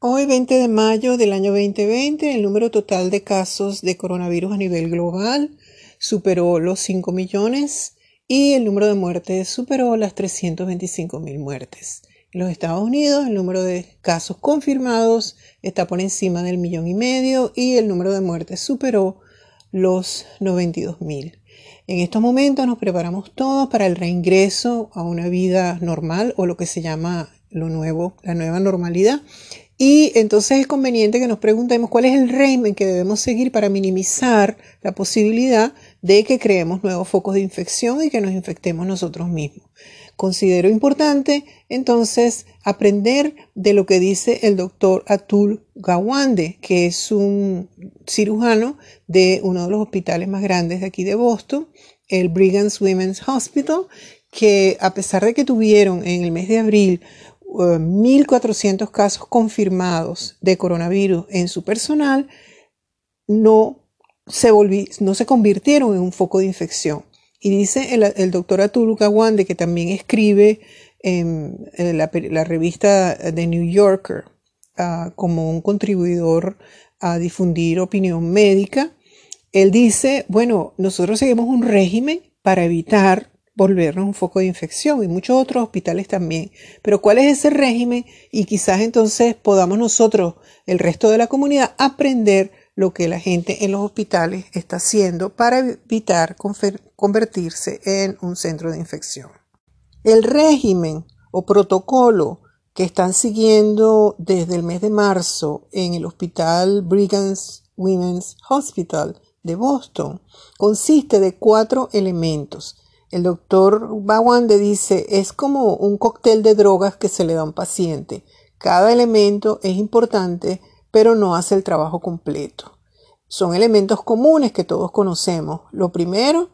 Hoy, 20 de mayo del año 2020, el número total de casos de coronavirus a nivel global superó los 5 millones y el número de muertes superó las 325 mil muertes. En los Estados Unidos, el número de casos confirmados está por encima del millón y medio y el número de muertes superó los 92 mil. En estos momentos nos preparamos todos para el reingreso a una vida normal o lo que se llama lo nuevo, la nueva normalidad. Y entonces es conveniente que nos preguntemos cuál es el régimen que debemos seguir para minimizar la posibilidad de que creemos nuevos focos de infección y que nos infectemos nosotros mismos. Considero importante entonces aprender de lo que dice el doctor Atul Gawande, que es un cirujano de uno de los hospitales más grandes de aquí de Boston, el Brigham's Women's Hospital, que a pesar de que tuvieron en el mes de abril 1.400 uh, casos confirmados de coronavirus en su personal, no se, no se convirtieron en un foco de infección. Y dice el, doctor Atul Gawande, que también escribe en, la, revista The New Yorker ah, como un contribuidor a difundir opinión médica, él dice, bueno, nosotros seguimos un régimen para evitar volvernos un foco de infección y muchos otros hospitales también. Pero ¿cuál es ese régimen? Y quizás entonces podamos nosotros, el resto de la comunidad, aprender lo que la gente en los hospitales está haciendo para evitar convertirse en un centro de infección. El régimen o protocolo que están siguiendo desde el mes de marzo en el hospital Brigham's Women's Hospital de Boston consiste de cuatro elementos. El doctor Bawande dice es como un cóctel de drogas que se le da a un paciente. Cada elemento es importante pero no hace el trabajo completo. Son elementos comunes que todos conocemos. Lo primero,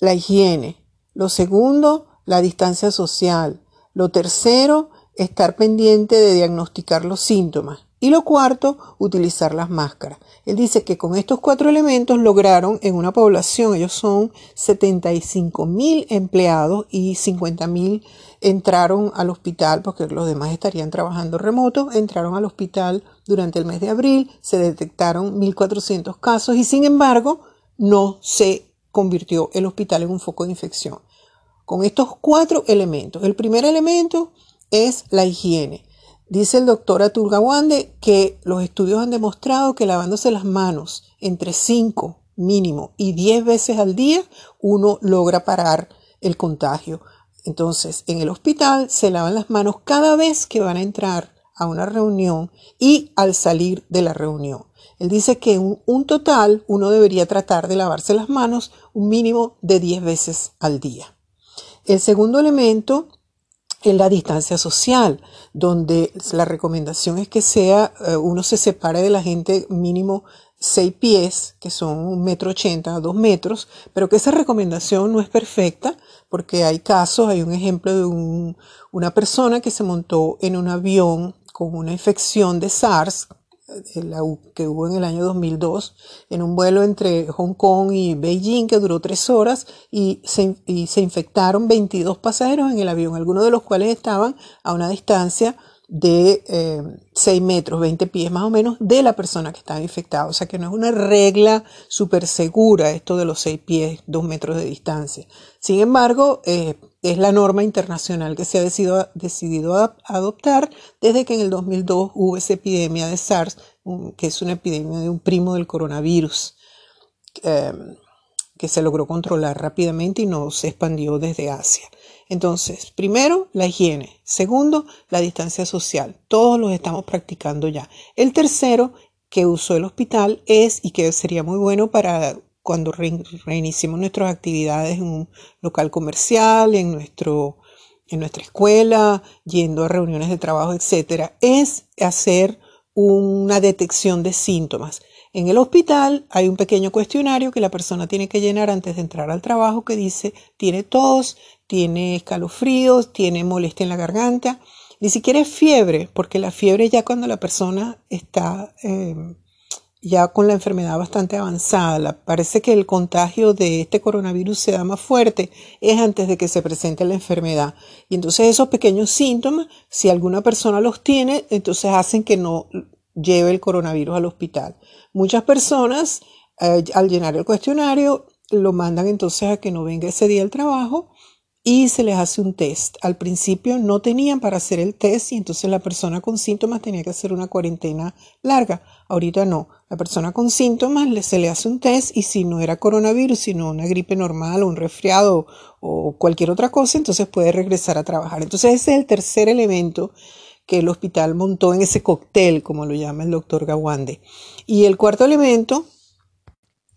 la higiene. Lo segundo, la distancia social. Lo tercero, estar pendiente de diagnosticar los síntomas. Y lo cuarto, utilizar las máscaras. Él dice que con estos cuatro elementos lograron en una población, ellos son 75 mil empleados y 50 mil entraron al hospital, porque los demás estarían trabajando remoto, entraron al hospital durante el mes de abril, se detectaron 1.400 casos y sin embargo no se convirtió el hospital en un foco de infección. Con estos cuatro elementos. El primer elemento es la higiene. Dice el doctor Atul Gawande que los estudios han demostrado que lavándose las manos entre 5 mínimo y 10 veces al día, uno logra parar el contagio. Entonces, en el hospital se lavan las manos cada vez que van a entrar a una reunión y al salir de la reunión. Él dice que en un total uno debería tratar de lavarse las manos un mínimo de 10 veces al día. El segundo elemento es la distancia social, donde la recomendación es que sea, eh, uno se separe de la gente mínimo 6 pies, que son un metro ochenta, dos metros, pero que esa recomendación no es perfecta, porque hay casos, hay un ejemplo de una persona que se montó en un avión con una infección de SARS, que hubo en el año 2002 en un vuelo entre Hong Kong y Beijing que duró tres horas y se, infectaron 22 pasajeros en el avión, algunos de los cuales estaban a una distancia de eh, 6 metros, 20 pies más o menos, de la persona que estaba infectada. O sea que no es una regla súper segura esto de los 6 pies, 2 metros de distancia. Sin embargo, eh, es la norma internacional que se ha decidido, decidido adoptar desde que en el 2002 hubo esa epidemia de SARS, que es una epidemia de un primo del coronavirus, em, que se logró controlar rápidamente y no se expandió desde Asia. Entonces, primero, la higiene. Segundo, la distancia social. Todos los estamos practicando ya. El tercero que usó el hospital es, y que sería muy bueno para cuando reiniciemos nuestras actividades en un local comercial, en, nuestro, en nuestra escuela, yendo a reuniones de trabajo, etcétera, es hacer una detección de síntomas. En el hospital hay un pequeño cuestionario que la persona tiene que llenar antes de entrar al trabajo que dice tiene tos, tiene escalofríos, tiene molestia en la garganta, ni siquiera es fiebre, porque la fiebre ya cuando la persona está em, ya con la enfermedad bastante avanzada. Parece que el contagio de este coronavirus se da más fuerte es antes de que se presente la enfermedad. Y entonces esos pequeños síntomas, si alguna persona los tiene, entonces hacen que no lleve el coronavirus al hospital. Muchas personas eh, al llenar el cuestionario lo mandan entonces a que no venga ese día al trabajo y se les hace un test. Al principio no tenían para hacer el test y entonces la persona con síntomas tenía que hacer una cuarentena larga. Ahorita no. La persona con síntomas se le hace un test y si no era coronavirus, sino una gripe normal o un resfriado o cualquier otra cosa, entonces puede regresar a trabajar. Entonces ese es el tercer elemento que el hospital montó en ese cóctel, como lo llama el doctor Gawande. Y el cuarto elemento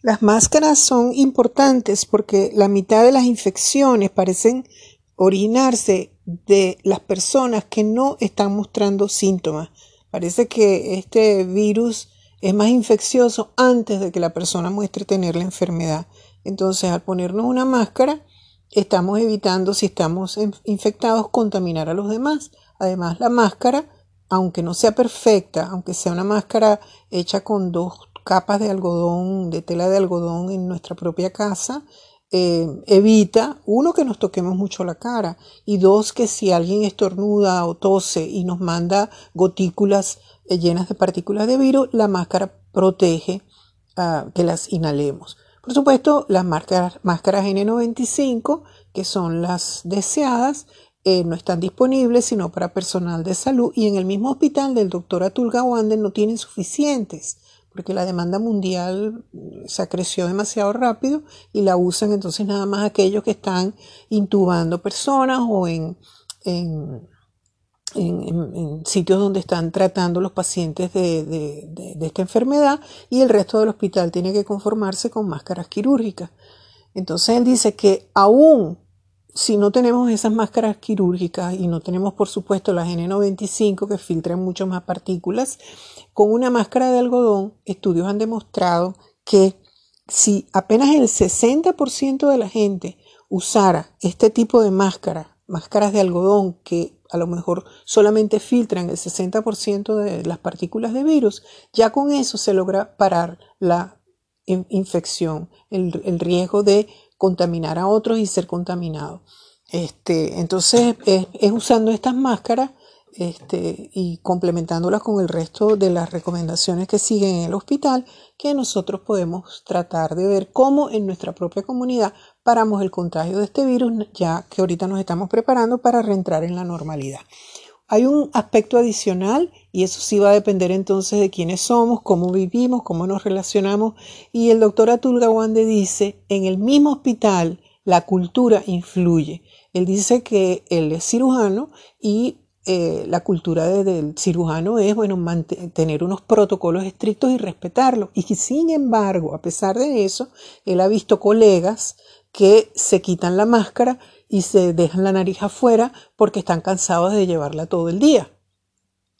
las máscaras son importantes porque la mitad de las infecciones parecen originarse de las personas que no están mostrando síntomas. Parece que este virus es más infeccioso antes de que la persona muestre tener la enfermedad. Entonces, al ponernos una máscara, estamos evitando, si estamos infectados, contaminar a los demás. Además, la máscara, aunque no sea perfecta, aunque sea una máscara hecha con dos capas de algodón, de tela de algodón en nuestra propia casa, eh, evita, uno, que nos toquemos mucho la cara y dos, que si alguien estornuda o tose y nos manda gotículas eh, llenas de partículas de virus, la máscara protege uh, que las inhalemos. Por supuesto, las máscaras, máscaras N95, que son las deseadas, eh, no están disponibles sino para personal de salud y en el mismo hospital del doctor Atul Gawande no tienen suficientes porque la demanda mundial se acreció demasiado rápido y la usan entonces nada más aquellos que están intubando personas o en, en, sitios donde están tratando los pacientes de, de, esta enfermedad y el resto del hospital tiene que conformarse con máscaras quirúrgicas. Entonces él dice que aún si no tenemos esas máscaras quirúrgicas y no tenemos, por supuesto, las N95 que filtran mucho más partículas, con una máscara de algodón, estudios han demostrado que si apenas el 60% de la gente usara este tipo de máscara, máscaras de algodón que a lo mejor solamente filtran el 60% de las partículas de virus, ya con eso se logra parar la infección, el, el riesgo de contaminar a otros y ser contaminado. Este, entonces, es, usando estas máscaras este, y complementándolas con el resto de las recomendaciones que siguen en el hospital que nosotros podemos tratar de ver cómo en nuestra propia comunidad paramos el contagio de este virus, ya que ahorita nos estamos preparando para reentrar en la normalidad. Hay un aspecto adicional y eso sí va a depender entonces de quiénes somos, cómo vivimos, cómo nos relacionamos. Y el doctor Atul Gawande dice, en el mismo hospital la cultura influye. Él dice que él es cirujano y eh, la cultura del cirujano es, bueno, tener unos protocolos estrictos y respetarlos. Y sin embargo, a pesar de eso, él ha visto colegas que se quitan la máscara y se dejan la nariz afuera porque están cansados de llevarla todo el día.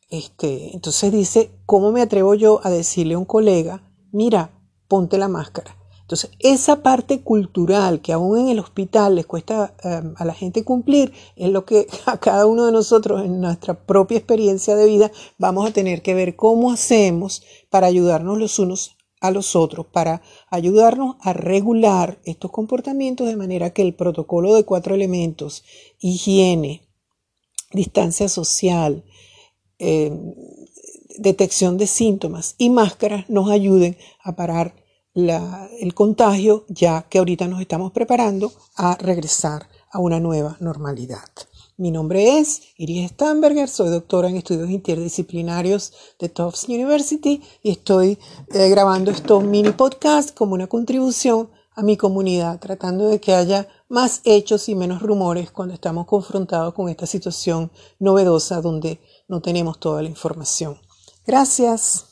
Este, entonces dice, ¿cómo me atrevo yo a decirle a un colega, mira, ponte la máscara? Entonces, esa parte cultural que aún en el hospital les cuesta em, a la gente cumplir, es lo que a cada uno de nosotros en nuestra propia experiencia de vida vamos a tener que ver cómo hacemos para ayudarnos los unos a los otros para ayudarnos a regular estos comportamientos de manera que el protocolo de cuatro elementos, higiene, distancia social, eh, detección de síntomas y máscaras nos ayuden a parar el contagio ya que ahorita nos estamos preparando a regresar a una nueva normalidad. Mi nombre es Iris Stamberger, soy doctora en estudios interdisciplinarios de Tufts University y estoy eh, grabando estos mini podcasts como una contribución a mi comunidad, tratando de que haya más hechos y menos rumores cuando estamos confrontados con esta situación novedosa donde no tenemos toda la información. Gracias.